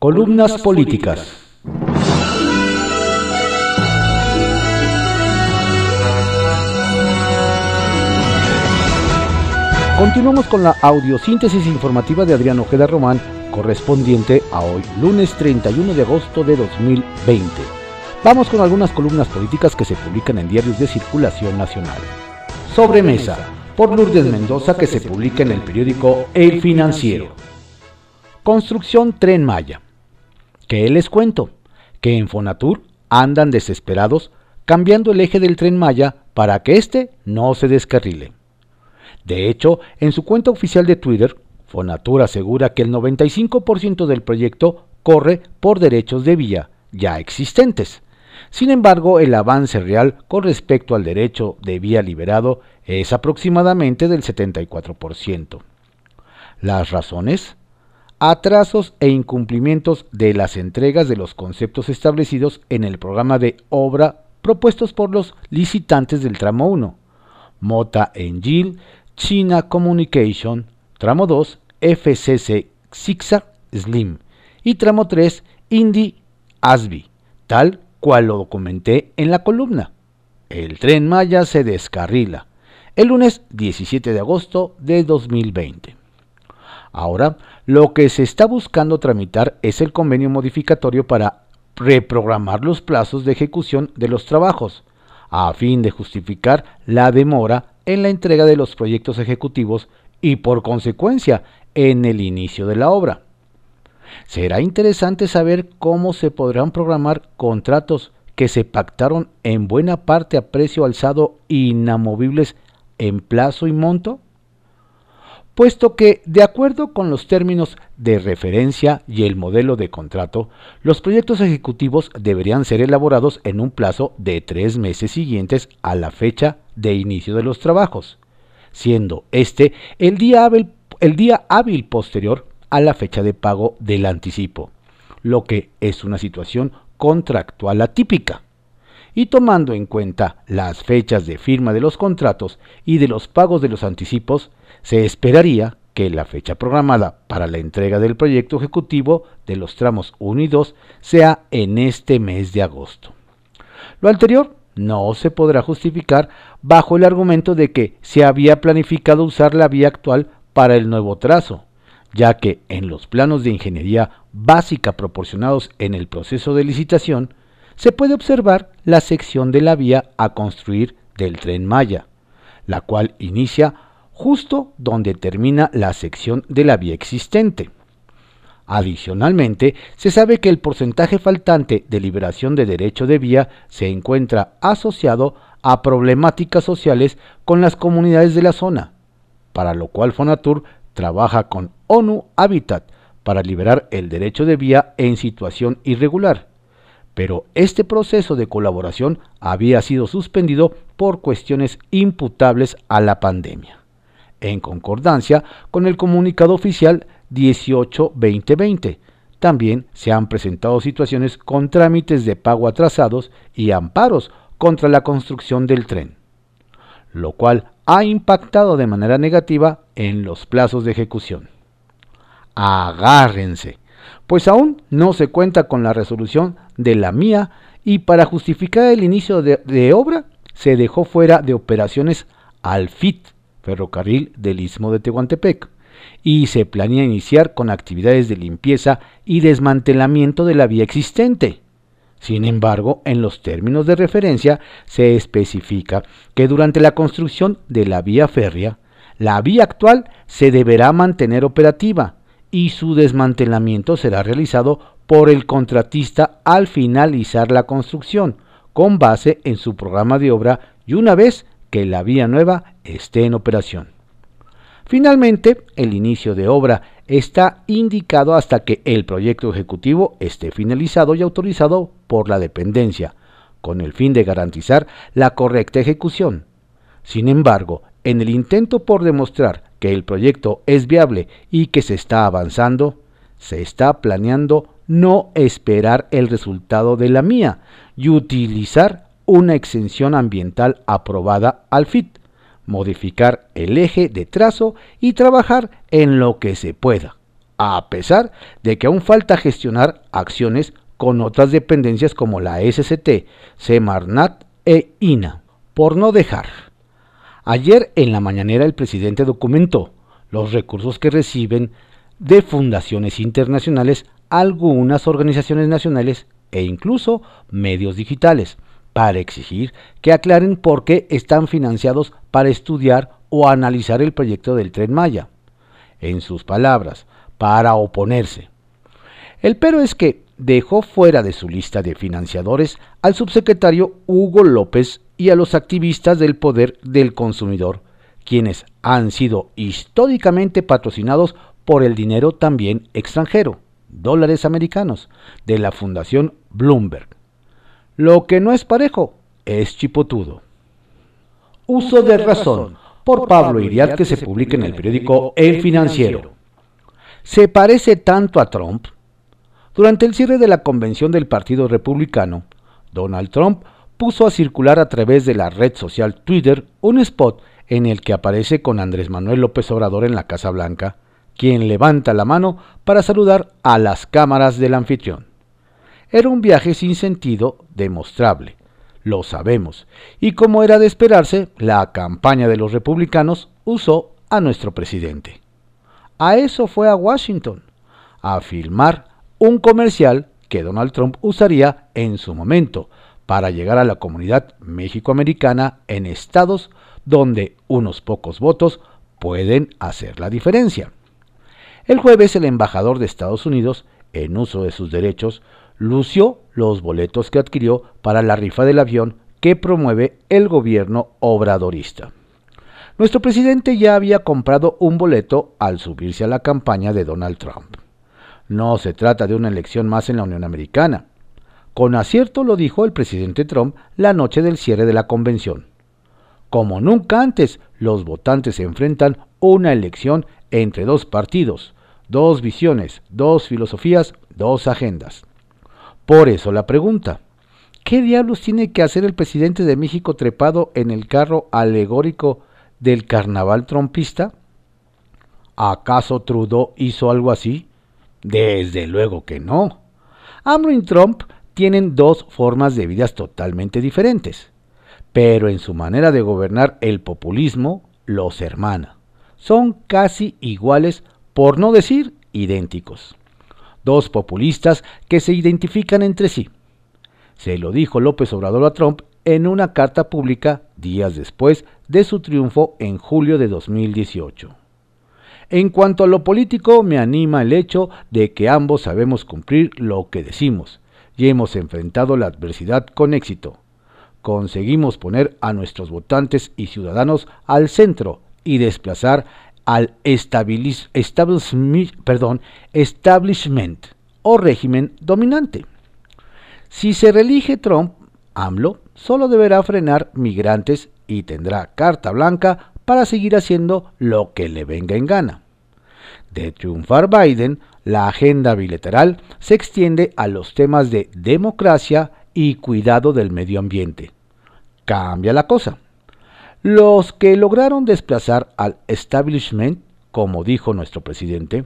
Columnas políticas. Continuamos con la audiosíntesis informativa de Adrián Ojeda Román, correspondiente a hoy, lunes 31 de agosto de 2020. Vamos con algunas columnas políticas que se publican en diarios de circulación nacional. Sobremesa, por Lourdes Mendoza, que se publica en el periódico El Financiero. Construcción Tren Maya. ¿Qué les cuento? Que en Fonatur andan desesperados cambiando el eje del tren Maya para que éste no se descarrile. De hecho, en su cuenta oficial de Twitter, Fonatur asegura que el 95% del proyecto corre por derechos de vía ya existentes. Sin embargo, el avance real con respecto al derecho de vía liberado es aproximadamente del 74%. Las razones? Atrasos e incumplimientos de las entregas de los conceptos establecidos en el programa de obra propuestos por los licitantes del tramo 1, Mota Engil, China Communication, tramo 2, FCC Zigzag Slim y tramo 3, Indy Asby, tal cual lo documenté en la columna. El tren Maya se descarrila el lunes 17 de agosto de 2020. Ahora, lo que se está buscando tramitar es el convenio modificatorio para reprogramar los plazos de ejecución de los trabajos, a fin de justificar la demora en la entrega de los proyectos ejecutivos y por consecuencia en el inicio de la obra. Será interesante saber cómo se podrán programar contratos que se pactaron en buena parte a precio alzado inamovibles en plazo y monto, puesto que, de acuerdo con los términos de referencia y el modelo de contrato, los proyectos ejecutivos deberían ser elaborados en un plazo de tres meses siguientes a la fecha de inicio de los trabajos, siendo este el día hábil, el día hábil posterior a la fecha de pago del anticipo, lo que es una situación contractual atípica. Y tomando en cuenta las fechas de firma de los contratos y de los pagos de los anticipos, se esperaría que la fecha programada para la entrega del proyecto ejecutivo de los tramos 1 y 2 sea en este mes de agosto. Lo anterior no se podrá justificar bajo el argumento de que se había planificado usar la vía actual para el nuevo trazo, ya que en los planos de ingeniería básica proporcionados en el proceso de licitación se puede observar la sección de la vía a construir del tren Maya, la cual inicia justo donde termina la sección de la vía existente. Adicionalmente, se sabe que el porcentaje faltante de liberación de derecho de vía se encuentra asociado a problemáticas sociales con las comunidades de la zona, para lo cual Fonatur trabaja con ONU Habitat para liberar el derecho de vía en situación irregular. Pero este proceso de colaboración había sido suspendido por cuestiones imputables a la pandemia, en concordancia con el comunicado oficial 18-2020. También se han presentado situaciones con trámites de pago atrasados y amparos contra la construcción del tren, lo cual ha impactado de manera negativa en los plazos de ejecución. Agárrense, pues aún no se cuenta con la resolución de la mía y para justificar el inicio de, obra se dejó fuera de operaciones al FIT, ferrocarril del Istmo de Tehuantepec, y se planea iniciar con actividades de limpieza y desmantelamiento de la vía existente. Sin embargo, en los términos de referencia se especifica que durante la construcción de la vía férrea, la vía actual se deberá mantener operativa y su desmantelamiento será realizado por el contratista al finalizar la construcción, con base en su programa de obra y una vez que la vía nueva esté en operación. Finalmente, el inicio de obra está indicado hasta que el proyecto ejecutivo esté finalizado y autorizado por la dependencia, con el fin de garantizar la correcta ejecución. Sin embargo, en el intento por demostrar que el proyecto es viable y que se está avanzando, se está planeando no esperar el resultado de la mía y utilizar una exención ambiental aprobada al FIT modificar el eje de trazo y trabajar en lo que se pueda, a pesar de que aún falta gestionar acciones con otras dependencias como la SCT, Semarnat e INA, por no dejar. Ayer en la mañanera el presidente documentó los recursos que reciben de fundaciones internacionales algunas organizaciones nacionales e incluso medios digitales, para exigir que aclaren por qué están financiados para estudiar o analizar el proyecto del tren Maya. En sus palabras, para oponerse. El pero es que dejó fuera de su lista de financiadores al subsecretario Hugo López y a los activistas del poder del consumidor, quienes han sido históricamente patrocinados por el dinero también extranjero, dólares americanos, de la Fundación Bloomberg. Lo que no es parejo es chipotudo. Uso de razón por Pablo Iriart que se publica en el periódico El Financiero. ¿Se parece tanto a Trump? Durante el cierre de la convención del Partido Republicano, Donald Trump puso a circular a través de la red social Twitter un spot en el que aparece con Andrés Manuel López Obrador en la Casa Blanca, quien levanta la mano para saludar a las cámaras del anfitrión. Era un viaje sin sentido demostrable, lo sabemos, y como era de esperarse, la campaña de los republicanos usó a nuestro presidente. A eso fue a Washington, a filmar un comercial que Donald Trump usaría en su momento para llegar a la comunidad mexicoamericana en estados donde unos pocos votos pueden hacer la diferencia. El jueves el embajador de Estados Unidos, en uso de sus derechos, lució los boletos que adquirió para la rifa del avión que promueve el gobierno obradorista. Nuestro presidente ya había comprado un boleto al subirse a la campaña de Donald Trump. No se trata de una elección más en la Unión Americana. Con acierto lo dijo el presidente Trump la noche del cierre de la convención. Como nunca antes, los votantes enfrentan una elección entre dos partidos, dos visiones, dos filosofías, dos agendas. Por eso la pregunta, ¿qué diablos tiene que hacer el presidente de México trepado en el carro alegórico del carnaval trompista? ¿Acaso Trudeau hizo algo así? Desde luego que no. Y Trump tienen dos formas de vidas totalmente diferentes, pero en su manera de gobernar el populismo los hermana. Son casi iguales, por no decir idénticos dos populistas que se identifican entre sí. Se lo dijo López Obrador a Trump en una carta pública días después de su triunfo en julio de 2018. En cuanto a lo político, me anima el hecho de que ambos sabemos cumplir lo que decimos y hemos enfrentado la adversidad con éxito. Conseguimos poner a nuestros votantes y ciudadanos al centro y desplazar al perdón, establishment o régimen dominante. Si se reelige Trump, AMLO solo deberá frenar migrantes y tendrá carta blanca para seguir haciendo lo que le venga en gana. De triunfar Biden, la agenda bilateral se extiende a los temas de democracia y cuidado del medio ambiente. Cambia la cosa. Los que lograron desplazar al establishment, como dijo nuestro presidente,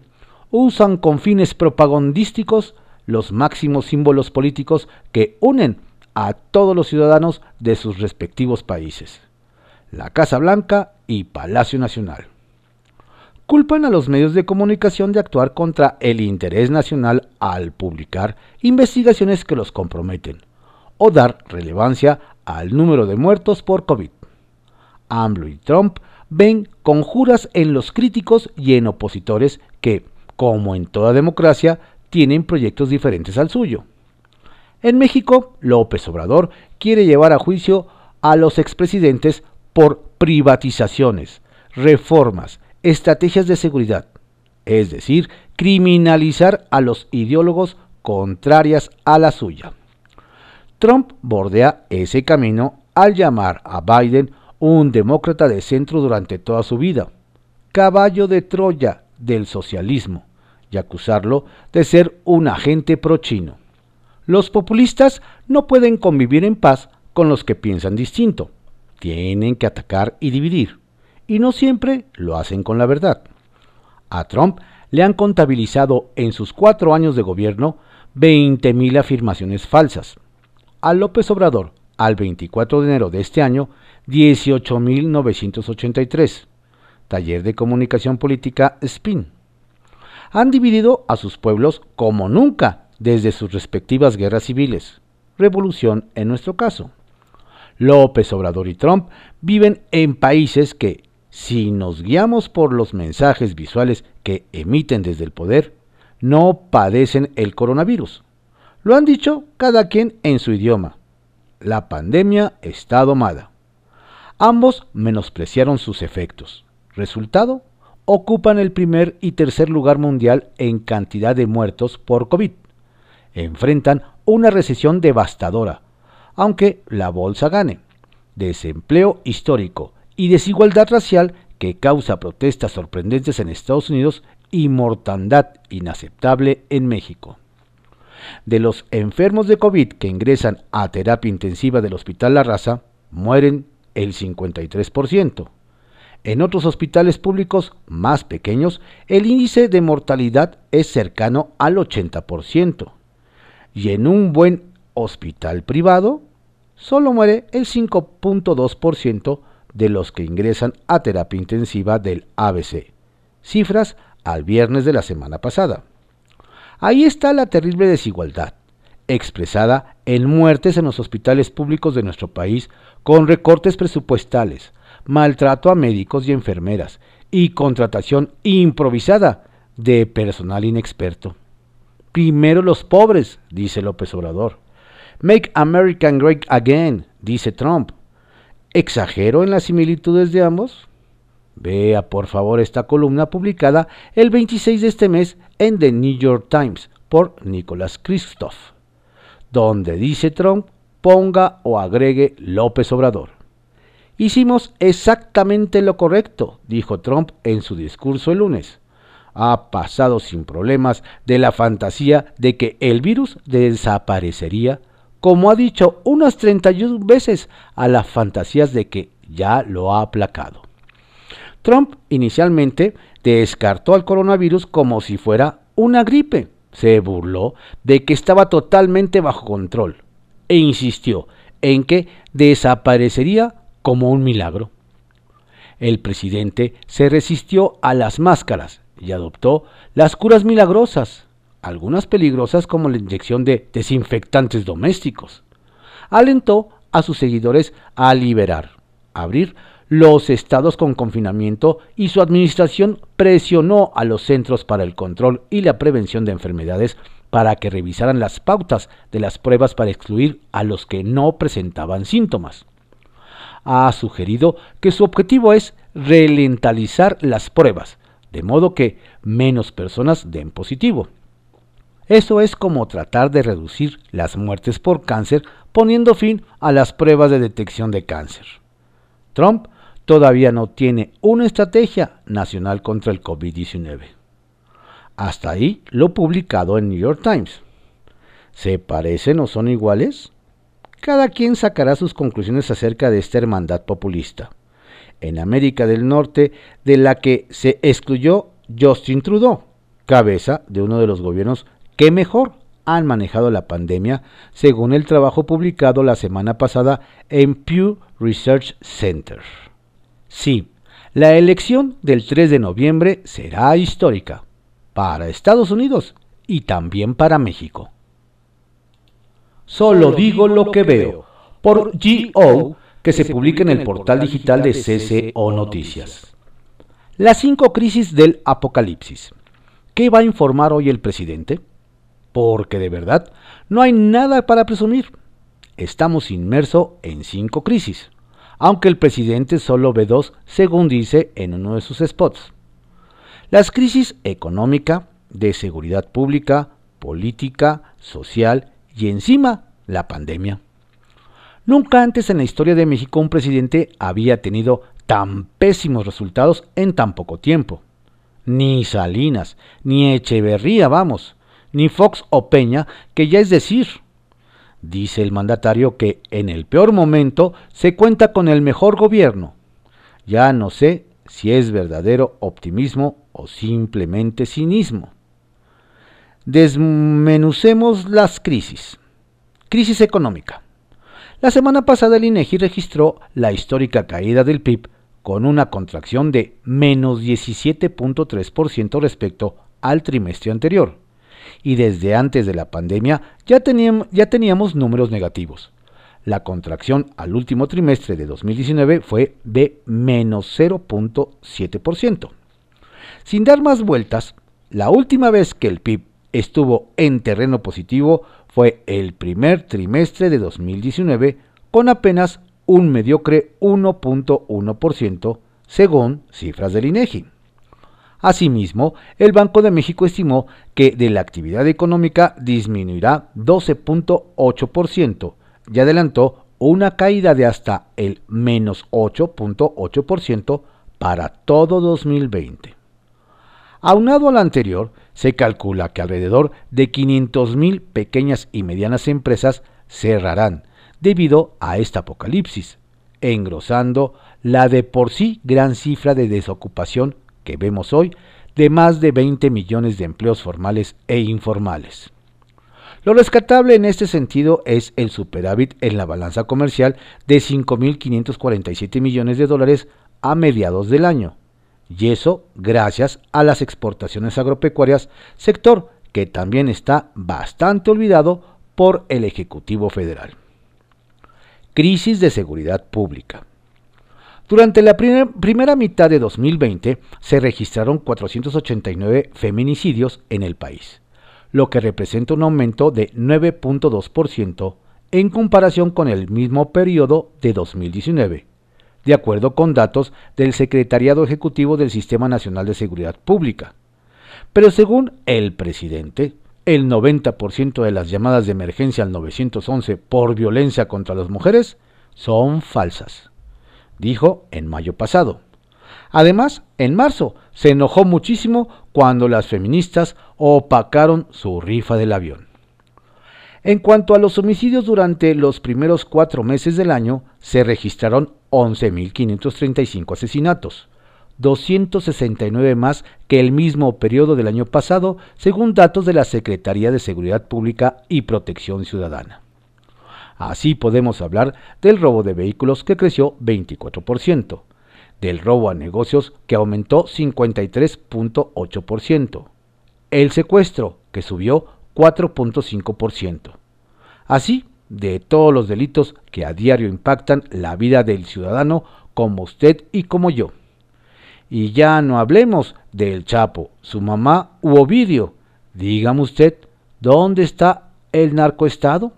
usan con fines propagandísticos los máximos símbolos políticos que unen a todos los ciudadanos de sus respectivos países, la Casa Blanca y Palacio Nacional. Culpan a los medios de comunicación de actuar contra el interés nacional al publicar investigaciones que los comprometen o dar relevancia al número de muertos por COVID. AMLO y Trump ven conjuras en los críticos y en opositores que, como en toda democracia, tienen proyectos diferentes al suyo. En México, López Obrador quiere llevar a juicio a los expresidentes por privatizaciones, reformas, estrategias de seguridad, es decir, criminalizar a los ideólogos contrarias a la suya. Trump bordea ese camino al llamar a Biden un demócrata de centro durante toda su vida, caballo de Troya del socialismo, y acusarlo de ser un agente pro-chino. Los populistas no pueden convivir en paz con los que piensan distinto. Tienen que atacar y dividir, y no siempre lo hacen con la verdad. A Trump le han contabilizado en sus cuatro años de gobierno 20.000 afirmaciones falsas. A López Obrador, al 24 de enero de este año, 18.983. Taller de Comunicación Política SPIN. Han dividido a sus pueblos como nunca desde sus respectivas guerras civiles. Revolución en nuestro caso. López Obrador y Trump viven en países que, si nos guiamos por los mensajes visuales que emiten desde el poder, no padecen el coronavirus. Lo han dicho cada quien en su idioma. La pandemia está domada. Ambos menospreciaron sus efectos. Resultado, ocupan el primer y tercer lugar mundial en cantidad de muertos por COVID. Enfrentan una recesión devastadora, aunque la bolsa gane. Desempleo histórico y desigualdad racial que causa protestas sorprendentes en Estados Unidos y mortandad inaceptable en México. De los enfermos de COVID que ingresan a terapia intensiva del Hospital La Raza, mueren el 53%. En otros hospitales públicos más pequeños, el índice de mortalidad es cercano al 80%. Y en un buen hospital privado, solo muere el 5.2% de los que ingresan a terapia intensiva del ABC. Cifras al viernes de la semana pasada. Ahí está la terrible desigualdad, expresada en muertes en los hospitales públicos de nuestro país con recortes presupuestales, maltrato a médicos y enfermeras y contratación improvisada de personal inexperto. Primero los pobres, dice López Obrador. Make America Great Again, dice Trump. ¿Exagero en las similitudes de ambos? Vea por favor esta columna publicada el 26 de este mes en The New York Times por Nicholas Christoph, donde dice Trump ponga o agregue López Obrador. Hicimos exactamente lo correcto, dijo Trump en su discurso el lunes. Ha pasado sin problemas de la fantasía de que el virus desaparecería, como ha dicho unas 31 veces, a las fantasías de que ya lo ha aplacado. Trump inicialmente descartó al coronavirus como si fuera una gripe. Se burló de que estaba totalmente bajo control e insistió en que desaparecería como un milagro. El presidente se resistió a las máscaras y adoptó las curas milagrosas, algunas peligrosas como la inyección de desinfectantes domésticos. Alentó a sus seguidores a liberar, abrir los estados con confinamiento y su administración presionó a los Centros para el Control y la Prevención de Enfermedades para que revisaran las pautas de las pruebas para excluir a los que no presentaban síntomas ha sugerido que su objetivo es relentalizar las pruebas, de modo que menos personas den positivo. Eso es como tratar de reducir las muertes por cáncer poniendo fin a las pruebas de detección de cáncer. Trump todavía no tiene una estrategia nacional contra el COVID-19. Hasta ahí lo publicado en New York Times. ¿Se parecen o son iguales? Cada quien sacará sus conclusiones acerca de esta hermandad populista. En América del Norte, de la que se excluyó Justin Trudeau, cabeza de uno de los gobiernos que mejor han manejado la pandemia, según el trabajo publicado la semana pasada en Pew Research Center. Sí, la elección del 3 de noviembre será histórica para Estados Unidos y también para México. Solo digo lo que veo, por GO, que se publica en el portal digital de CCO Noticias. Las cinco crisis del apocalipsis. ¿Qué va a informar hoy el presidente? Porque de verdad no hay nada para presumir. Estamos inmersos en cinco crisis, aunque el presidente solo ve dos, según dice en uno de sus spots. Las crisis económica, de seguridad pública, política, social y encima la pandemia. Nunca antes en la historia de México un presidente había tenido tan pésimos resultados en tan poco tiempo. Ni Salinas, ni Echeverría, vamos, ni Fox o Peña, que ya es decir. Dice el mandatario que en el peor momento se cuenta con el mejor gobierno. Ya no sé si es verdadero optimismo o simplemente cinismo. Desmenucemos las crisis. Crisis económica. La semana pasada el INEGI registró la histórica caída del PIB con una contracción de menos 17.3% respecto al trimestre anterior. Y desde antes de la pandemia ya teníamos, números negativos. La contracción al último trimestre de 2019 fue de menos 0.7%. Sin dar más vueltas, la última vez que el PIB estuvo en terreno positivo fue el primer trimestre de 2019 con apenas un mediocre 1.1% según cifras del INEGI. Asimismo, el Banco de México estimó que de la actividad económica disminuirá 12.8% y adelantó una caída de hasta el menos 8.8% para todo 2020. Aunado a lo anterior, se calcula que alrededor de 500.000 pequeñas y medianas empresas cerrarán debido a esta apocalipsis, engrosando la de por sí gran cifra de desocupación que vemos hoy de más de 20 millones de empleos formales e informales. Lo rescatable en este sentido es el superávit en la balanza comercial de 5.547 millones de dólares a mediados del año, y eso gracias a las exportaciones agropecuarias, sector que también está bastante olvidado por el Ejecutivo Federal. Crisis de seguridad pública. Durante la primera mitad de 2020 se registraron 489 feminicidios en el país lo que representa un aumento de 9.2% en comparación con el mismo periodo de 2019, de acuerdo con datos del Secretariado Ejecutivo del Sistema Nacional de Seguridad Pública. Pero según el presidente, el 90% de las llamadas de emergencia al 911 por violencia contra las mujeres son falsas, dijo en mayo pasado. Además, en marzo se enojó muchísimo cuando las feministas opacaron su rifa del avión. En cuanto a los homicidios durante los primeros cuatro meses del año, se registraron 11.535 asesinatos, 269 más que el mismo periodo del año pasado, según datos de la Secretaría de Seguridad Pública y Protección Ciudadana. Así podemos hablar del robo de vehículos que creció 24%, del robo a negocios que aumentó 53.8%, el secuestro que subió 4.5%. Así, de todos los delitos que a diario impactan la vida del ciudadano como usted y como yo. Y ya no hablemos del Chapo, su mamá u Ovidio. Dígame usted, ¿dónde está el narcoestado?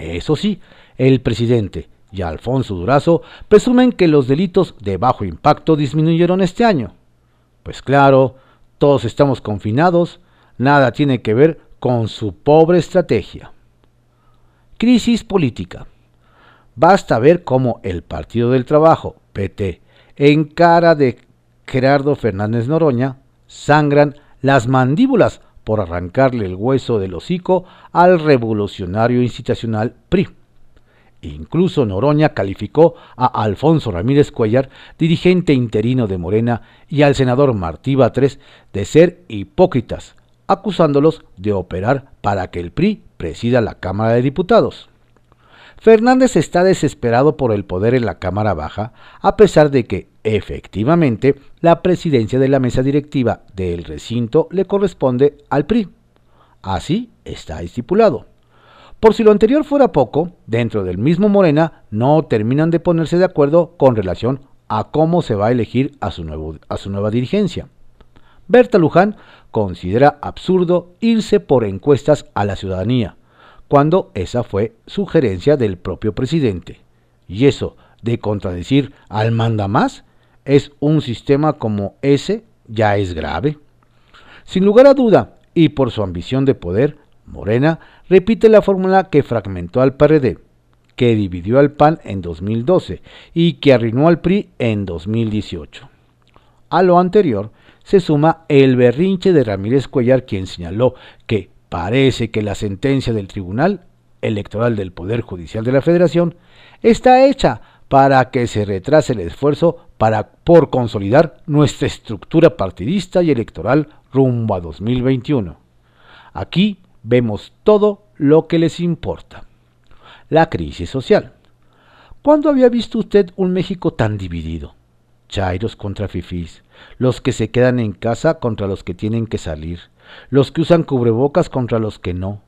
Eso sí, el presidente, y Alfonso Durazo presumen que los delitos de bajo impacto disminuyeron este año. Pues claro, todos estamos confinados, nada tiene que ver con su pobre estrategia. Crisis política. Basta ver cómo el Partido del Trabajo, PT, en cara de Gerardo Fernández Noroña, sangran las mandíbulas por arrancarle el hueso del hocico al revolucionario institucional PRI Incluso Noroña calificó a Alfonso Ramírez Cuellar, dirigente interino de Morena, y al senador Martí Batres de ser hipócritas, acusándolos de operar para que el PRI presida la Cámara de Diputados. Fernández está desesperado por el poder en la Cámara Baja, a pesar de que, efectivamente, la presidencia de la mesa directiva del recinto le corresponde al PRI. Así está estipulado. Por si lo anterior fuera poco, dentro del mismo Morena no terminan de ponerse de acuerdo con relación a cómo se va a elegir a su, nuevo, a su nueva dirigencia. Berta Luján considera absurdo irse por encuestas a la ciudadanía, cuando esa fue sugerencia del propio presidente. Y eso de contradecir al manda más es un sistema como ese ya es grave. Sin lugar a duda, y por su ambición de poder, Morena repite la fórmula que fragmentó al PRD, que dividió al PAN en 2012 y que arruinó al PRI en 2018. A lo anterior se suma el berrinche de Ramírez Cuellar, quien señaló que parece que la sentencia del Tribunal Electoral del Poder Judicial de la Federación está hecha para que se retrase el esfuerzo para, por consolidar nuestra estructura partidista y electoral rumbo a 2021. Aquí vemos todo lo que les importa. La crisis social. ¿Cuándo había visto usted un México tan dividido? Chairos contra fifís, los que se quedan en casa contra los que tienen que salir, los que usan cubrebocas contra los que no,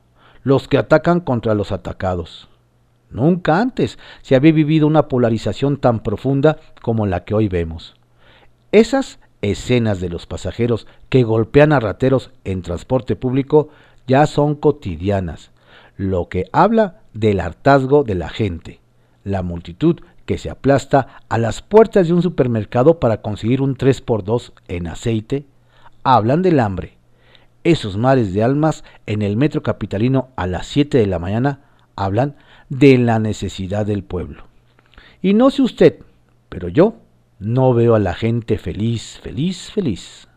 los que atacan contra los atacados. Nunca antes se había vivido una polarización tan profunda como la que hoy vemos. Esas escenas de los pasajeros que golpean a rateros en transporte público ya son cotidianas, lo que habla del hartazgo de la gente, la multitud que se aplasta a las puertas de un supermercado para conseguir un 3x2 en aceite, hablan del hambre. Esos mares de almas en el metro capitalino a las 7 de la mañana hablan de la necesidad del pueblo. Y no sé usted, pero yo no veo a la gente feliz, feliz, feliz.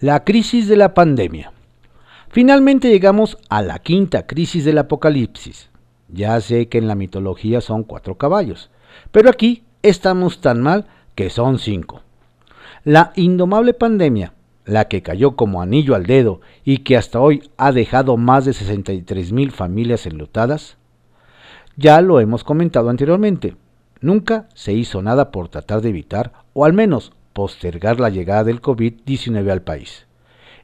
La crisis de la pandemia. Finalmente llegamos a la quinta crisis del apocalipsis. Ya sé que en la mitología son cuatro caballos, pero aquí estamos tan mal que son cinco. La indomable pandemia, la que cayó como anillo al dedo y que hasta hoy ha dejado más de 63 mil familias enlutadas, ya lo hemos comentado anteriormente. Nunca se hizo nada por tratar de evitar o al menos postergar la llegada del COVID-19 al país.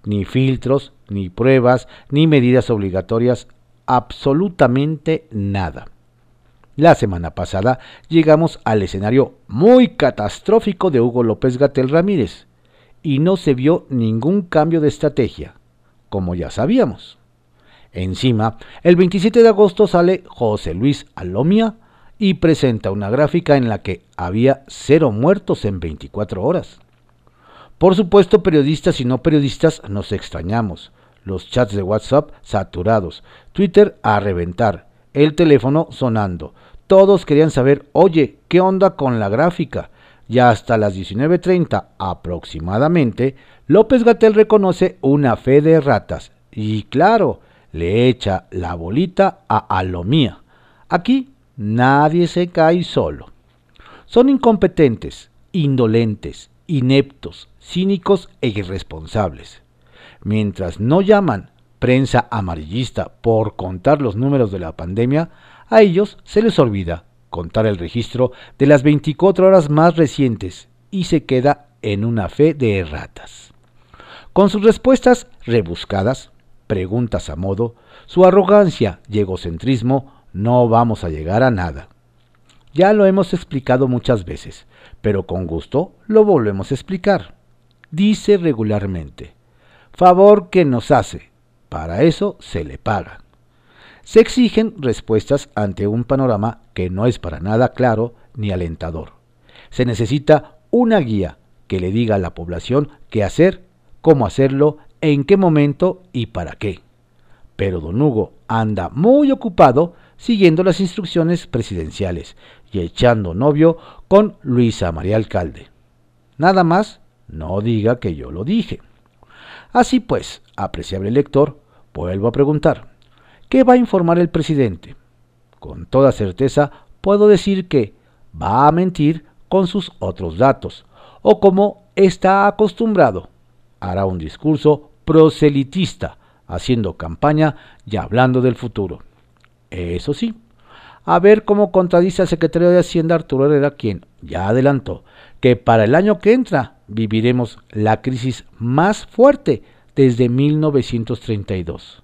Ni filtros, ni pruebas, ni medidas obligatorias, absolutamente nada. La semana pasada llegamos al escenario muy catastrófico de Hugo López Gatel Ramírez y no se vio ningún cambio de estrategia, como ya sabíamos. Encima, el 27 de agosto sale José Luis Alomia y presenta una gráfica en la que había cero muertos en 24 horas. Por supuesto, periodistas y no periodistas nos extrañamos. Los chats de WhatsApp saturados, Twitter a reventar, el teléfono sonando. Todos querían saber, oye, ¿qué onda con la gráfica? Ya hasta las 19.30 aproximadamente, López Gatel reconoce una fe de ratas. Y claro, le echa la bolita a Alomía. Aquí nadie se cae solo. Son incompetentes, indolentes, ineptos, cínicos e irresponsables. Mientras no llaman prensa amarillista por contar los números de la pandemia, a ellos se les olvida contar el registro de las 24 horas más recientes y se queda en una fe de erratas. Con sus respuestas rebuscadas, preguntas a modo, su arrogancia y egocentrismo, no vamos a llegar a nada. Ya lo hemos explicado muchas veces, pero con gusto lo volvemos a explicar. Dice regularmente, favor que nos hace, para eso se le paga. Se exigen respuestas ante un panorama que no es para nada claro ni alentador. Se necesita una guía que le diga a la población qué hacer, cómo hacerlo en qué momento y para qué. Pero don Hugo anda muy ocupado siguiendo las instrucciones presidenciales y echando novio con Luisa María Alcalde. Nada más, no diga que yo lo dije. Así pues, apreciable lector, vuelvo a preguntar, ¿qué va a informar el presidente? Con toda certeza puedo decir que va a mentir con sus otros datos, o como está acostumbrado, hará un discurso proselitista, haciendo campaña y hablando del futuro. Eso sí, a ver cómo contradice al secretario de Hacienda Arturo Herrera, quien ya adelantó que para el año que entra viviremos la crisis más fuerte desde 1932.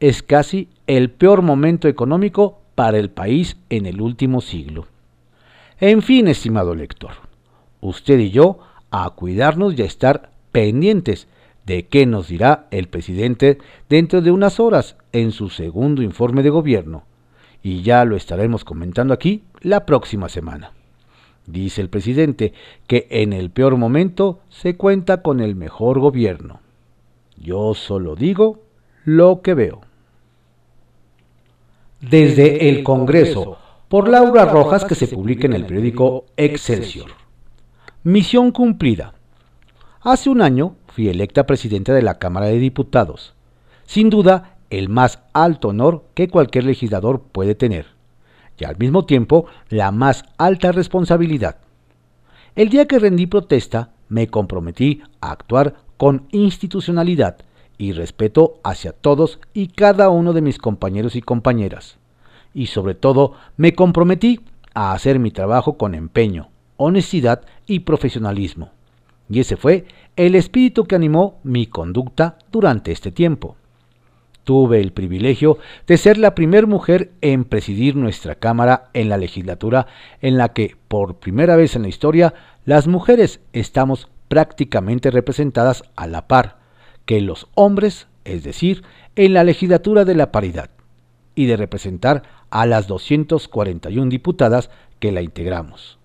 Es casi el peor momento económico para el país en el último siglo. En fin, estimado lector, usted y yo a cuidarnos y a estar pendientes de qué nos dirá el presidente dentro de unas horas en su segundo informe de gobierno, y ya lo estaremos comentando aquí la próxima semana. Dice el presidente que en el peor momento se cuenta con el mejor gobierno. Yo solo digo lo que veo. Desde el Congreso, por Laura Rojas, que se publica en el periódico Excelsior. Misión cumplida. Hace un año fui electa presidenta de la Cámara de Diputados. Sin duda, el más alto honor que cualquier legislador puede tener. y al mismo tiempo la más alta responsabilidad. El día que rendí protesta, me comprometí a actuar con institucionalidad y respeto hacia todos y cada uno de mis compañeros y compañeras. Y sobre todo, me comprometí a hacer mi trabajo con empeño, honestidad y profesionalismo. Y ese fue el espíritu que animó mi conducta durante este tiempo. Tuve el privilegio de ser la primera mujer en presidir nuestra Cámara en la legislatura en la que, por primera vez en la historia, las mujeres estamos prácticamente representadas a la par que los hombres, es decir, en la legislatura de la paridad, y de representar a las 241 diputadas que la integramos.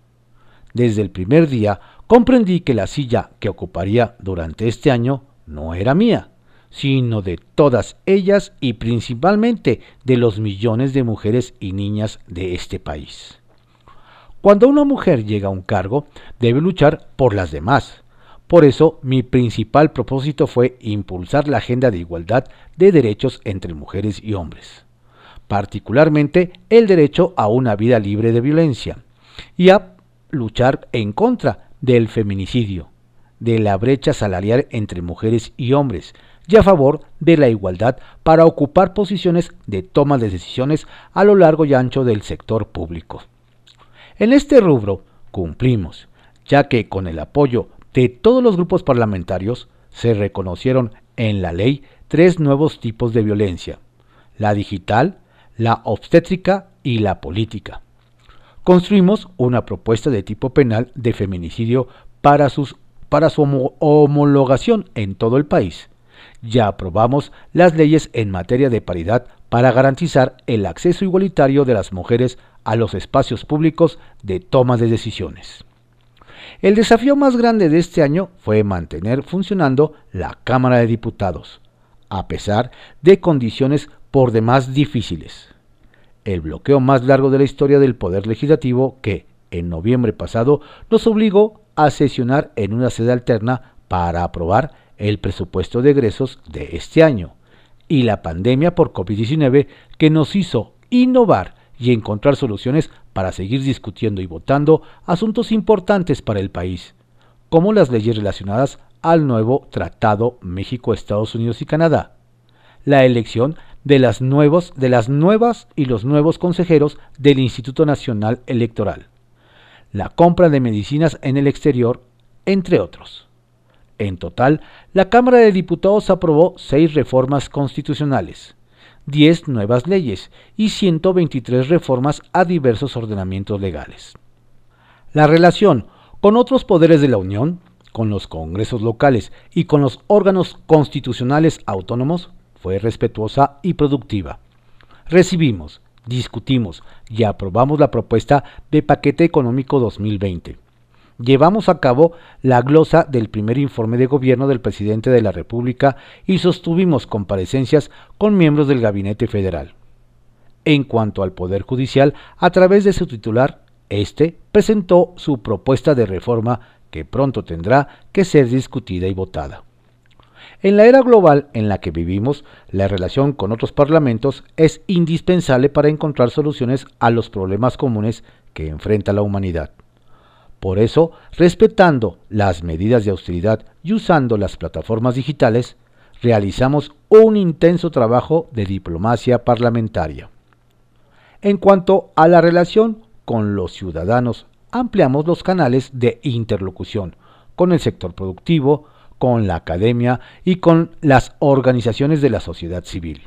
Desde el primer día comprendí que la silla que ocuparía durante este año no era mía, sino de todas ellas y principalmente de los millones de mujeres y niñas de este país. Cuando una mujer llega a un cargo, debe luchar por las demás. Por eso, mi principal propósito fue impulsar la agenda de igualdad de derechos entre mujeres y hombres, particularmente el derecho a una vida libre de violencia, y a luchar en contra del feminicidio, de la brecha salarial entre mujeres y hombres, y a favor de la igualdad para ocupar posiciones de toma de decisiones a lo largo y ancho del sector público. En este rubro cumplimos, ya que con el apoyo de todos los grupos parlamentarios se reconocieron en la ley tres nuevos tipos de violencia, la digital, la obstétrica y la política. Construimos una propuesta de tipo penal de feminicidio para, su homologación en todo el país. Ya aprobamos las leyes en materia de paridad para garantizar el acceso igualitario de las mujeres a los espacios públicos de toma de decisiones. El desafío más grande de este año fue mantener funcionando la Cámara de Diputados, a pesar de condiciones por demás difíciles. El bloqueo más largo de la historia del Poder Legislativo que, en noviembre pasado, nos obligó a sesionar en una sede alterna para aprobar el presupuesto de egresos de este año, y la pandemia por COVID-19 que nos hizo innovar y encontrar soluciones para seguir discutiendo y votando asuntos importantes para el país, como las leyes relacionadas al nuevo Tratado México-Estados Unidos y Canadá, la elección de las, nuevos, nuevas y los nuevos consejeros del Instituto Nacional Electoral, la compra de medicinas en el exterior, entre otros. En total, la Cámara de Diputados aprobó seis reformas constitucionales, 10 nuevas leyes y 123 reformas a diversos ordenamientos legales. La relación con otros poderes de la Unión, con los congresos locales y con los órganos constitucionales autónomos fue respetuosa y productiva. Recibimos, discutimos y aprobamos la propuesta de paquete económico 2020 llevamos a cabo la glosa del primer informe de gobierno del presidente de la República y sostuvimos comparecencias con miembros del Gabinete Federal. En cuanto al Poder Judicial, a través de su titular, este presentó su propuesta de reforma que pronto tendrá que ser discutida y votada. En la era global en la que vivimos, la relación con otros parlamentos es indispensable para encontrar soluciones a los problemas comunes que enfrenta la humanidad. Por eso, respetando las medidas de austeridad y usando las plataformas digitales, realizamos un intenso trabajo de diplomacia parlamentaria. En cuanto a la relación con los ciudadanos, ampliamos los canales de interlocución con el sector productivo, con la academia y con las organizaciones de la sociedad civil.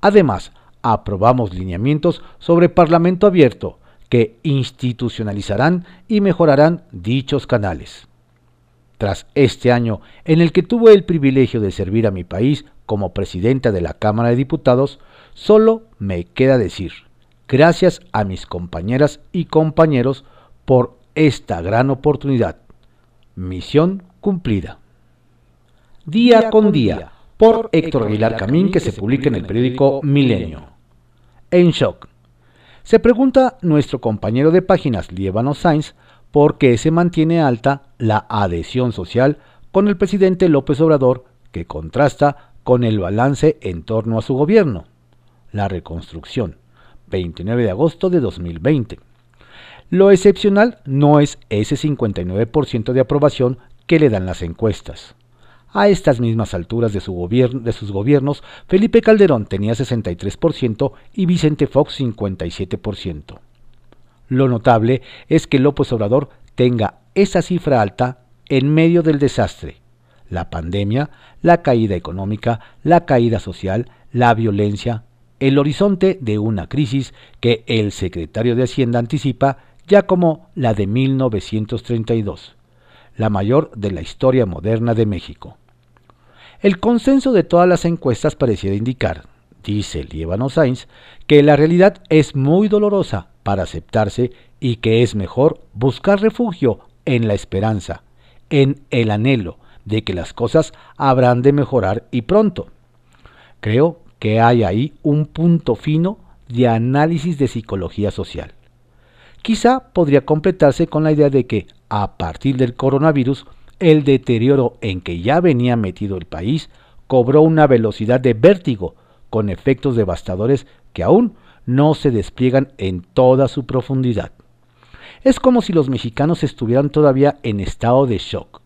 Además, aprobamos lineamientos sobre Parlamento abierto, que institucionalizarán y mejorarán dichos canales. Tras este año en el que tuve el privilegio de servir a mi país como presidenta de la Cámara de Diputados, solo me queda decir gracias a mis compañeras y compañeros por esta gran oportunidad. Misión cumplida. Día con día, por Héctor Aguilar Camín, que se publica en el periódico Milenio. En shock se pregunta nuestro compañero de páginas, Lievano Sainz, por qué se mantiene alta la adhesión social con el presidente López Obrador, que contrasta con el balance en torno a su gobierno, la reconstrucción, 29 de agosto de 2020. Lo excepcional no es ese 59% de aprobación que le dan las encuestas. A estas mismas alturas de, su de sus gobiernos, Felipe Calderón tenía 63% y Vicente Fox 57%. Lo notable es que López Obrador tenga esa cifra alta en medio del desastre, la pandemia, la caída económica, la caída social, la violencia, el horizonte de una crisis que el secretario de Hacienda anticipa ya como la de 1932, la mayor de la historia moderna de México. El consenso de todas las encuestas pareciera indicar, dice Líbano Sainz, que la realidad es muy dolorosa para aceptarse y que es mejor buscar refugio en la esperanza, en el anhelo de que las cosas habrán de mejorar y pronto. Creo que hay ahí un punto fino de análisis de psicología social. Quizá podría completarse con la idea de que, a partir del coronavirus, el deterioro en que ya venía metido el país cobró una velocidad de vértigo, con efectos devastadores que aún no se despliegan en toda su profundidad. Es como si los mexicanos estuvieran todavía en estado de shock,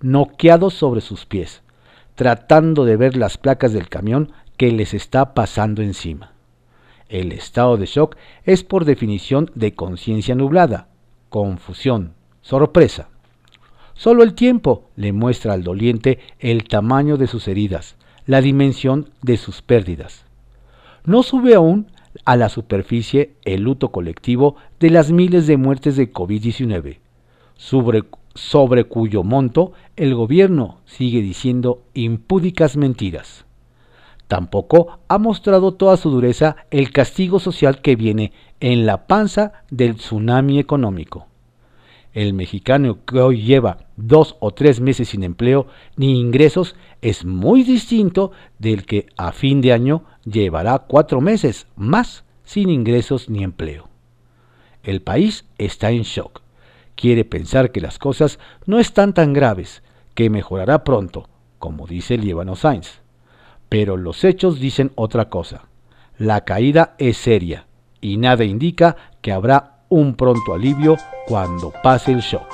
noqueados sobre sus pies, tratando de ver las placas del camión que les está pasando encima. El estado de shock es por definición de conciencia nublada, confusión, sorpresa. Solo el tiempo le muestra al doliente el tamaño de sus heridas, la dimensión de sus pérdidas. No sube aún a la superficie el luto colectivo de las miles de muertes de COVID-19, sobre, sobre cuyo monto el gobierno sigue diciendo impúdicas mentiras. Tampoco ha mostrado toda su dureza el castigo social que viene en la panza del tsunami económico. El mexicano que hoy lleva dos o tres meses sin empleo ni ingresos es muy distinto del que a fin de año llevará cuatro meses más sin ingresos ni empleo. El país está en shock. Quiere pensar que las cosas no están tan graves, que mejorará pronto, como dice Líbano Sainz pero los hechos dicen otra cosa. La caída es seria y nada indica que habrá un pronto alivio cuando pase el shock.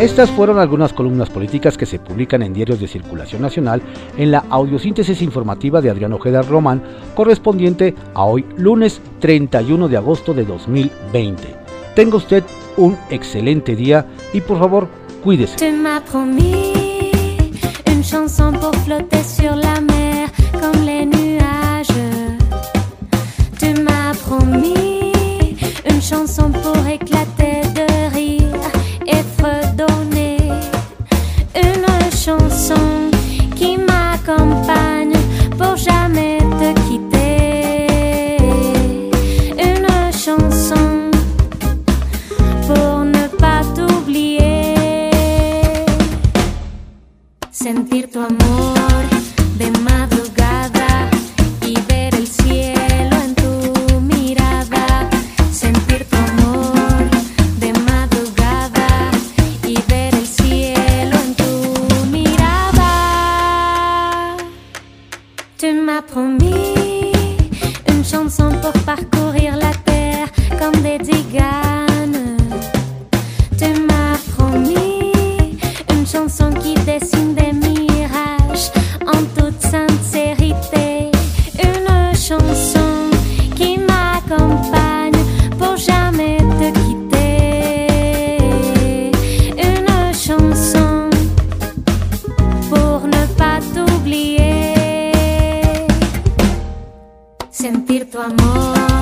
Estas fueron algunas columnas políticas que se publican en diarios de circulación nacional en la audiosíntesis informativa de Adrián Ojeda Román, correspondiente a hoy lunes 31 de agosto de 2020. Tenga usted un excelente día y por favor cuídese. Une chanson pour éclater Sentir tu amor